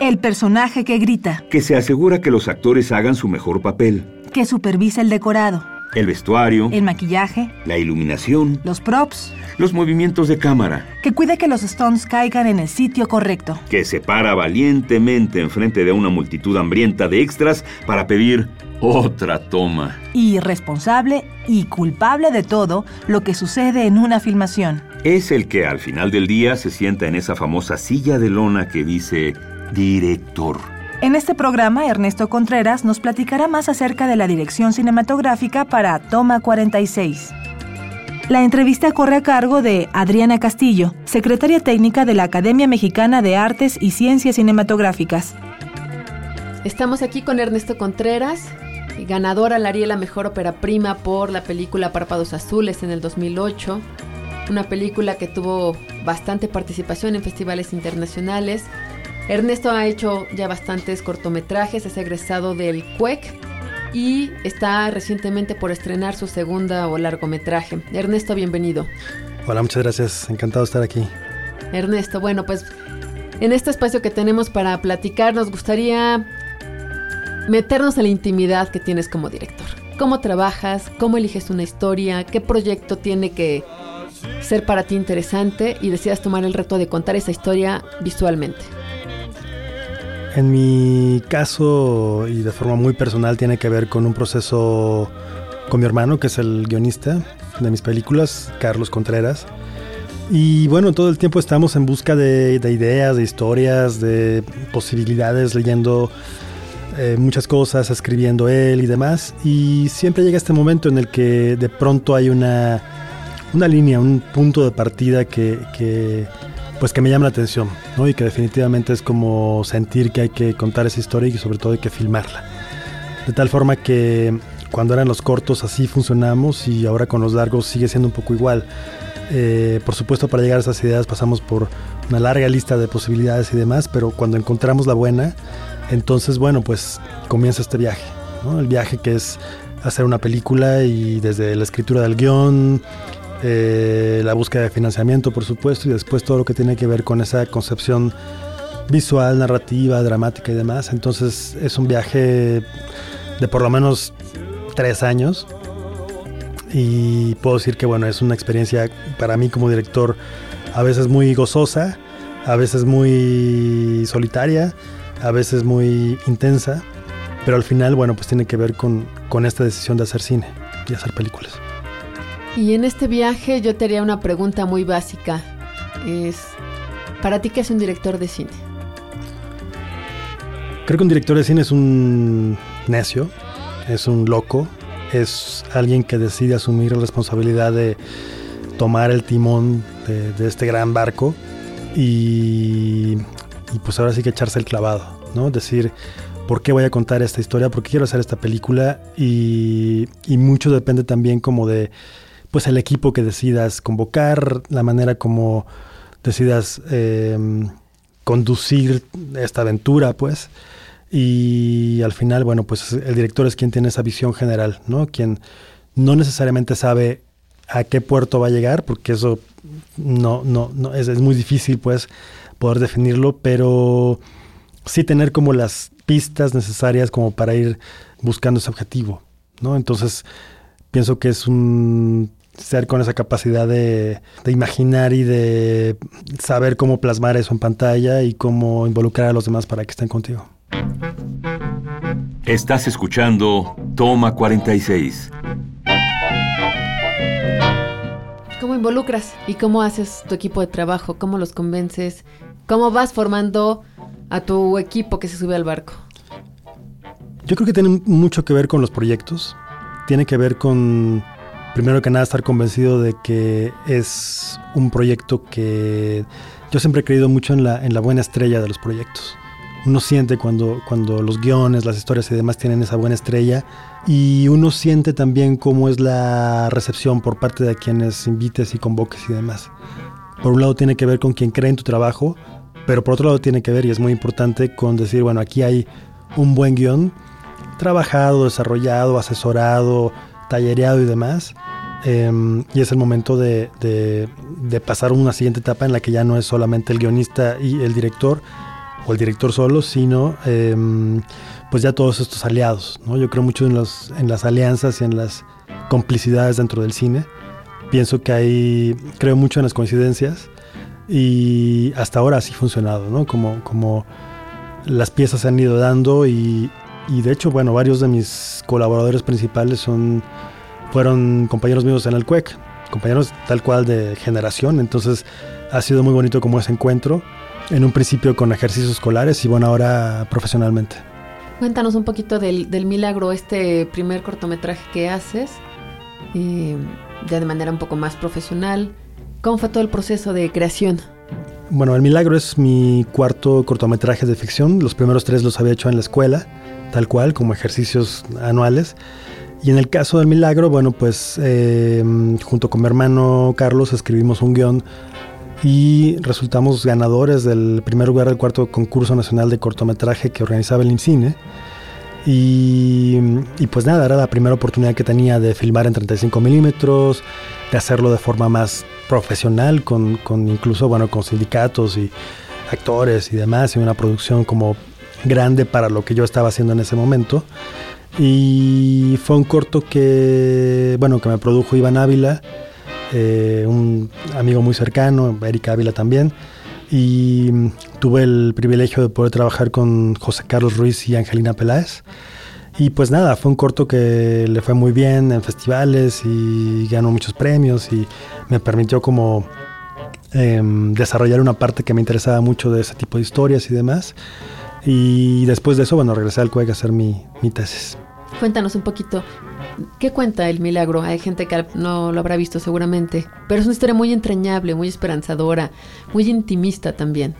el personaje que grita. Que se asegura que los actores hagan su mejor papel. Que supervisa el decorado. El vestuario. El maquillaje. La iluminación. Los props. Los movimientos de cámara. Que cuide que los stones caigan en el sitio correcto. Que se para valientemente enfrente de una multitud hambrienta de extras para pedir otra toma. Y responsable y culpable de todo lo que sucede en una filmación. Es el que al final del día se sienta en esa famosa silla de lona que dice director. En este programa, Ernesto Contreras nos platicará más acerca de la dirección cinematográfica para Toma 46. La entrevista corre a cargo de Adriana Castillo, secretaria técnica de la Academia Mexicana de Artes y Ciencias Cinematográficas. Estamos aquí con Ernesto Contreras, ganador al Ariela Mejor Ópera Prima por la película Párpados Azules en el 2008, una película que tuvo bastante participación en festivales internacionales Ernesto ha hecho ya bastantes cortometrajes, es egresado del CUEC y está recientemente por estrenar su segunda o largometraje. Ernesto, bienvenido. Hola, muchas gracias, encantado de estar aquí. Ernesto, bueno, pues en este espacio que tenemos para platicar nos gustaría meternos en la intimidad que tienes como director. ¿Cómo trabajas? ¿Cómo eliges una historia? ¿Qué proyecto tiene que ser para ti interesante? Y decidas tomar el reto de contar esa historia visualmente. En mi caso, y de forma muy personal, tiene que ver con un proceso con mi hermano, que es el guionista de mis películas, Carlos Contreras. Y bueno, todo el tiempo estamos en busca de, ideas, de historias, de posibilidades, leyendo eh, muchas cosas, escribiendo él y demás. Y siempre llega este momento en el que de pronto hay una, una línea, un punto de partida que, que pues que me llama la atención, ¿no? Y que definitivamente es como sentir que hay que contar esa historia y sobre todo hay que filmarla. De tal forma que cuando eran los cortos así funcionamos y ahora con los largos sigue siendo un poco igual. Eh, por supuesto para llegar a esas ideas pasamos por una larga lista de posibilidades y demás, pero cuando encontramos la buena, entonces bueno, pues comienza este viaje, ¿no? El viaje que es hacer una película y desde la escritura del guion, eh, la búsqueda de financiamiento, por supuesto, y después todo lo que tiene que ver con esa concepción visual, narrativa, dramática y demás. Entonces es un viaje de por lo menos tres años y puedo decir que bueno, es una experiencia para mí como director a veces muy gozosa, a veces muy solitaria, a veces muy intensa, pero al final bueno, pues tiene que ver con, con esta decisión de hacer cine y hacer películas. Y en este viaje yo te haría una pregunta muy básica. Es, ¿para ti qué es un director de cine? Creo que un director de cine es un necio, es un loco, es alguien que decide asumir la responsabilidad de tomar el timón de, este gran barco y, pues ahora sí que echarse el clavado, ¿no? Decir, ¿por qué voy a contar esta historia? ¿Por qué quiero hacer esta película? Y, y mucho depende también como de pues el equipo que decidas convocar, la manera como decidas em, conducir esta aventura, pues. Y al final, bueno, pues el director es quien tiene esa visión general, ¿no? Quien no necesariamente sabe a qué puerto va a llegar, porque eso no, no, no es, es muy difícil, pues, poder definirlo, pero sí tener como las pistas necesarias como para ir buscando ese objetivo, ¿no? Entonces, pienso que es un ser con esa capacidad de, imaginar y de saber cómo plasmar eso en pantalla y cómo involucrar a los demás para que estén contigo. Estás escuchando Toma 46. ¿Cómo involucras y cómo haces tu equipo de trabajo? ¿Cómo los convences? ¿Cómo vas formando a tu equipo que se sube al barco? Yo creo que tiene mucho que ver con los proyectos. Tiene que ver con, primero que nada, estar convencido de que es un proyecto que yo siempre he creído mucho en la, en la buena estrella de los proyectos. Uno siente cuando, cuando los guiones, las historias y demás tienen esa buena estrella y uno siente también cómo es la recepción por parte de quienes invites y convoques y demás. Por un lado tiene que ver con quien cree en tu trabajo, pero por otro lado tiene que ver, y es muy importante, con decir, bueno, aquí hay un buen guion, trabajado, desarrollado, asesorado, tallereado y demás. Em, y es el momento de, de, pasar una siguiente etapa en la que ya no es solamente el guionista y el director, o el director solo, sino em, pues ya todos estos aliados. ¿no? Yo creo mucho en, los, en las alianzas y en las complicidades dentro del cine. Pienso que hay, creo mucho en las coincidencias y hasta ahora así ha funcionado, ¿no? Como, como las piezas se han ido dando y, y de hecho, bueno, varios de mis colaboradores principales son, fueron compañeros míos en el CUEC, compañeros tal cual de generación, entonces ha sido muy bonito como ese encuentro, en un principio con ejercicios escolares y bueno, ahora profesionalmente. Cuéntanos un poquito del, del milagro, este primer cortometraje que haces, eh, ya de manera un poco más profesional. ¿Cómo fue todo el proceso de creación? Bueno, El Milagro es mi cuarto cortometraje de ficción. Los primeros tres los había hecho en la escuela, tal cual, como ejercicios anuales. Y en el caso del Milagro, bueno, pues eh, junto con mi hermano Carlos escribimos un guion y resultamos ganadores del primer lugar del cuarto concurso nacional de cortometraje que organizaba el IMCINE. Y, y, pues nada, era la primera oportunidad que tenía de filmar en 35 milímetros, de hacerlo de forma más profesional, con, con, incluso, bueno, con sindicatos y actores y demás, y una producción como grande para lo que yo estaba haciendo en ese momento. Y fue un corto que, bueno, que me produjo Iván Ávila, eh, un amigo muy cercano, Erika Ávila también, y tuve el privilegio de poder trabajar con José Carlos Ruiz y Angelina Peláez. Y pues nada, fue un corto que le fue muy bien en festivales y ganó muchos premios y me permitió como em, desarrollar una parte que me interesaba mucho de ese tipo de historias y demás. Y después de eso, bueno, regresé al CUEC a hacer mi, mi tesis. Cuéntanos un poquito, ¿qué cuenta el milagro? Hay gente que no lo habrá visto seguramente, pero es una historia muy entrañable, muy esperanzadora, muy intimista también.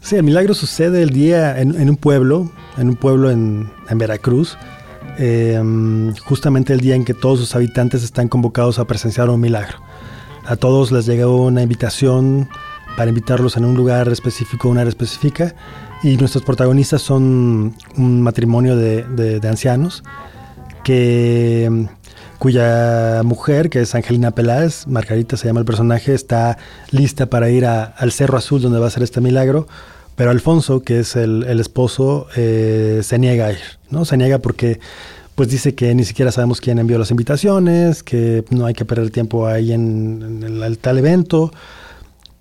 Sí, el milagro sucede el día en, un pueblo, en un pueblo en, Veracruz, em, justamente el día en que todos sus habitantes están convocados a presenciar un milagro. A todos les llegó una invitación para invitarlos en un lugar específico, una área específica, y nuestros protagonistas son un matrimonio de, ancianos que cuya mujer, que es Angelina Peláez, Margarita se llama el personaje, está lista para ir al Cerro Azul donde va a ser este milagro, pero Alfonso, que es el, esposo, eh, se niega a ir, ¿no? Se niega porque pues dice que ni siquiera sabemos quién envió las invitaciones, que no hay que perder tiempo ahí en, el, tal evento,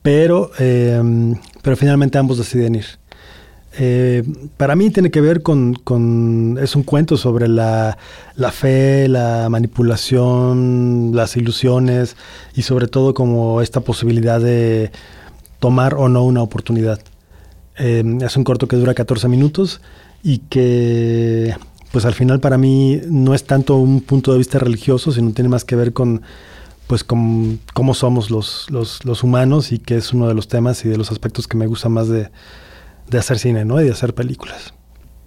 pero, eh, pero finalmente ambos deciden ir. Eh, para mí tiene que ver con, es un cuento sobre la, fe, la manipulación, las ilusiones y sobre todo como esta posibilidad de tomar o no una oportunidad. Eh, es un corto que dura 14 minutos y que pues al final para mí no es tanto un punto de vista religioso, sino tiene más que ver con pues con cómo somos los, los humanos y que es uno de los temas y de los aspectos que me gusta más de, de hacer cine, ¿no? Y de hacer películas.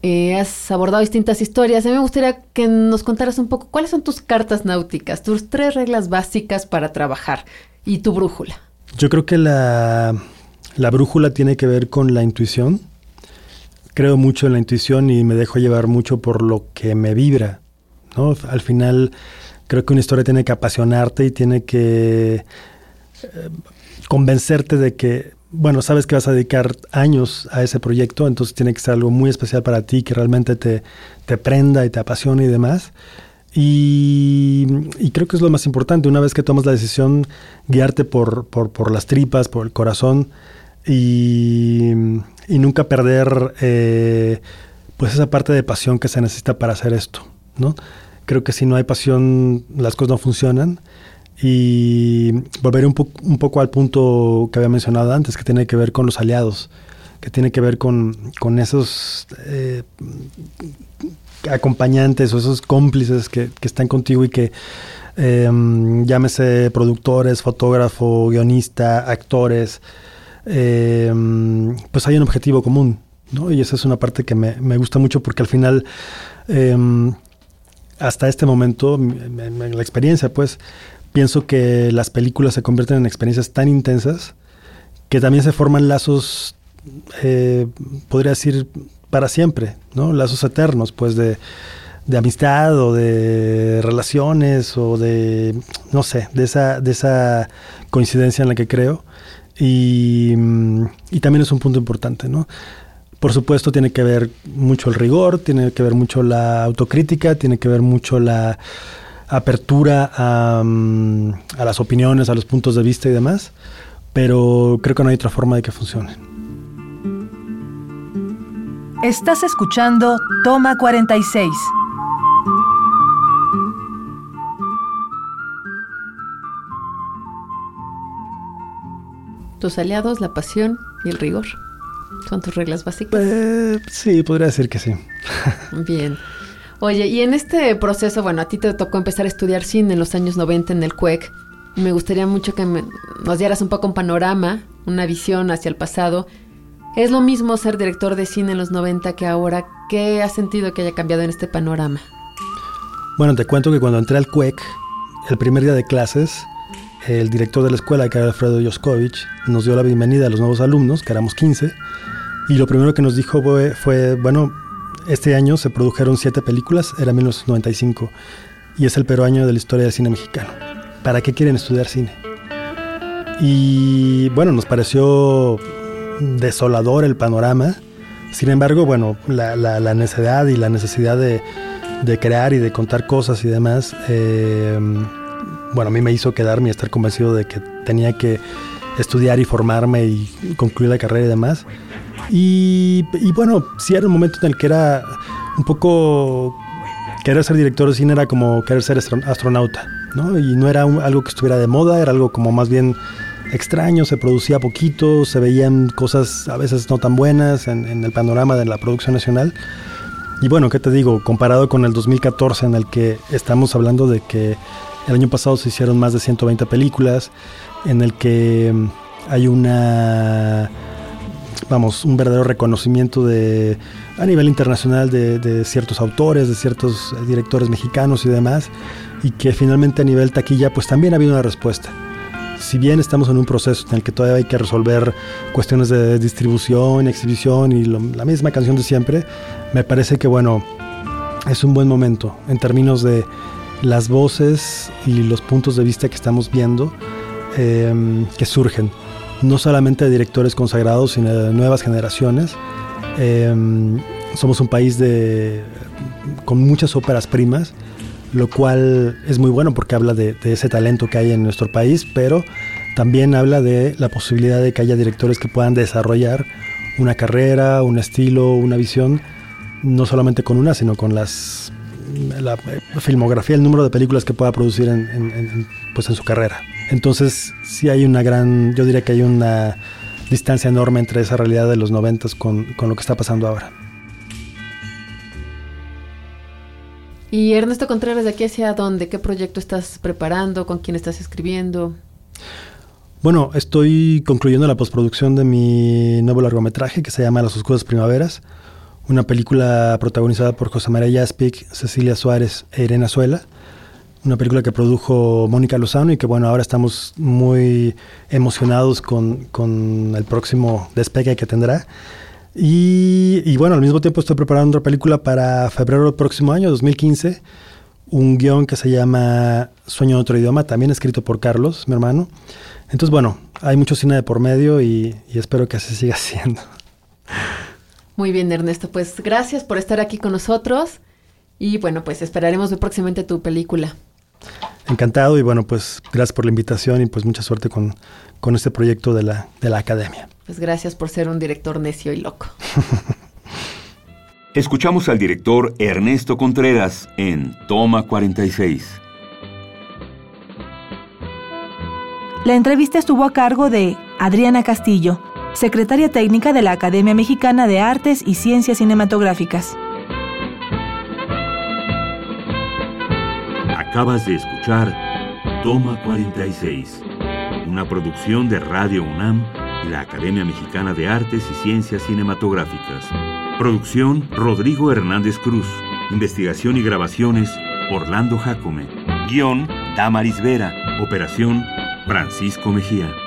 Eh, has abordado distintas historias. A mí me gustaría que nos contaras un poco cuáles son tus cartas náuticas, tus tres reglas básicas para trabajar y tu brújula. Yo creo que la, la brújula tiene que ver con la intuición. Creo mucho en la intuición y me dejo llevar mucho por lo que me vibra. ¿no? Al final creo que una historia tiene que apasionarte y tiene que eh, convencerte de que bueno, sabes que vas a dedicar años a ese proyecto, entonces tiene que ser algo muy especial para ti, que realmente te, te prenda y te apasione y demás. Y, creo que es lo más importante, una vez que tomas la decisión, guiarte por, por, las tripas, por el corazón y, y nunca perder eh, pues esa parte de pasión que se necesita para hacer esto, ¿no? Creo que si no hay pasión, las cosas no funcionan Y volveré un, poco al punto que había mencionado antes, que tiene que ver con los aliados, que tiene que ver con, con esos eh, acompañantes o esos cómplices que, que están contigo y que em, llámese productores, fotógrafo, guionista, actores, em, pues hay un objetivo común, ¿no? Y esa es una parte que me, me gusta mucho porque al final, em, hasta este momento, en la experiencia, pues, pienso que las películas se convierten en experiencias tan intensas que también se forman lazos, eh, podría decir, para siempre, ¿no? Lazos eternos, pues, de, de amistad o de relaciones o de, no sé, de esa, de esa coincidencia en la que creo. Y, y, también es un punto importante, ¿no? Por supuesto tiene que ver mucho el rigor, tiene que ver mucho la autocrítica, tiene que ver mucho la apertura a, a las opiniones, a los puntos de vista y demás, pero creo que no hay otra forma de que funcione. Estás escuchando Toma 46. Tus aliados, la pasión y el rigor. ¿Son tus reglas básicas? Eh, sí, podría decir que sí. Bien. Oye, y en este proceso, bueno, a ti te tocó empezar a estudiar cine en los años 90 en el CUEC. Me gustaría mucho que nos dieras un poco un panorama, una visión hacia el pasado. ¿Es lo mismo ser director de cine en los 90 que ahora? ¿Qué has sentido que haya cambiado en este panorama? Bueno, te cuento que cuando entré al CUEC, el primer día de clases, el director de la escuela, que era Alfredo Joskovich, nos dio la bienvenida a los nuevos alumnos, que éramos 15, y lo primero que nos dijo fue bueno, este año se produjeron siete películas, era 1995, y es el peor año de la historia del cine mexicano. ¿Para qué quieren estudiar cine? Y bueno, nos pareció desolador el panorama. Sin embargo, bueno, la, la, necesidad y la necesidad de, de, crear y de contar cosas y demás, eh, bueno, a mí me hizo quedarme y estar convencido de que tenía que estudiar y formarme y concluir la carrera y demás. Y, bueno, sí era un momento en el que era un poco querer ser director de cine era como querer ser astronauta, ¿no? Y no era algo que estuviera de moda, era algo como más bien extraño, se producía poquito, se veían cosas a veces no tan buenas en, en, el panorama de la producción nacional. Y bueno, ¿qué te digo? Comparado con el 2014 en el que estamos hablando de que el año pasado se hicieron más de 120 películas, en el que mm, hay una vamos, un verdadero reconocimiento de, a nivel internacional de, ciertos autores, de ciertos directores mexicanos y demás, y que finalmente a nivel taquilla pues también ha habido una respuesta. Si bien estamos en un proceso en el que todavía hay que resolver cuestiones de distribución, exhibición y la misma canción de siempre, me parece que bueno, es un buen momento en términos de las voces y los puntos de vista que estamos viendo eh, que surgen no solamente de directores consagrados, sino de nuevas generaciones. Em, somos un país de, con muchas óperas primas, lo cual es muy bueno porque habla de, ese talento que hay en nuestro país, pero también habla de la posibilidad de que haya directores que puedan desarrollar una carrera, un estilo, una visión, no solamente con una, sino con las la filmografía, el número de películas que pueda producir en, pues en su carrera. Entonces, sí hay una gran, yo diría que hay una distancia enorme entre esa realidad de los noventas con, con lo que está pasando ahora. Y Ernesto Contreras, ¿de aquí hacia dónde? ¿Qué proyecto estás preparando? ¿Con quién estás escribiendo? Bueno, estoy concluyendo la postproducción de mi nuevo largometraje que se llama Las Oscuras Primaveras, una película protagonizada por José María Yaspic, Cecilia Suárez e Irene Azuela una película que produjo Mónica Lozano y que bueno, ahora estamos muy emocionados con, con el próximo despegue que tendrá. Y, y, bueno, al mismo tiempo estoy preparando otra película para febrero del próximo año, 2015, un guion que se llama Sueño en otro idioma, también escrito por Carlos, mi hermano. Entonces bueno, hay mucho cine de por medio y, y espero que así siga siendo. Muy bien, Ernesto, pues gracias por estar aquí con nosotros y bueno, pues esperaremos próximamente tu película. Encantado y bueno, pues gracias por la invitación y pues mucha suerte con, con este proyecto de la, de la academia. Pues gracias por ser un director necio y loco. Escuchamos al director Ernesto Contreras en Toma 46. La entrevista estuvo a cargo de Adriana Castillo, secretaria técnica de la Academia Mexicana de Artes y Ciencias Cinematográficas. Acabas de escuchar Toma 46, una producción de Radio UNAM y la Academia Mexicana de Artes y Ciencias Cinematográficas. Producción Rodrigo Hernández Cruz. Investigación y grabaciones Orlando Jacome. Guión Damaris Vera. Operación Francisco Mejía.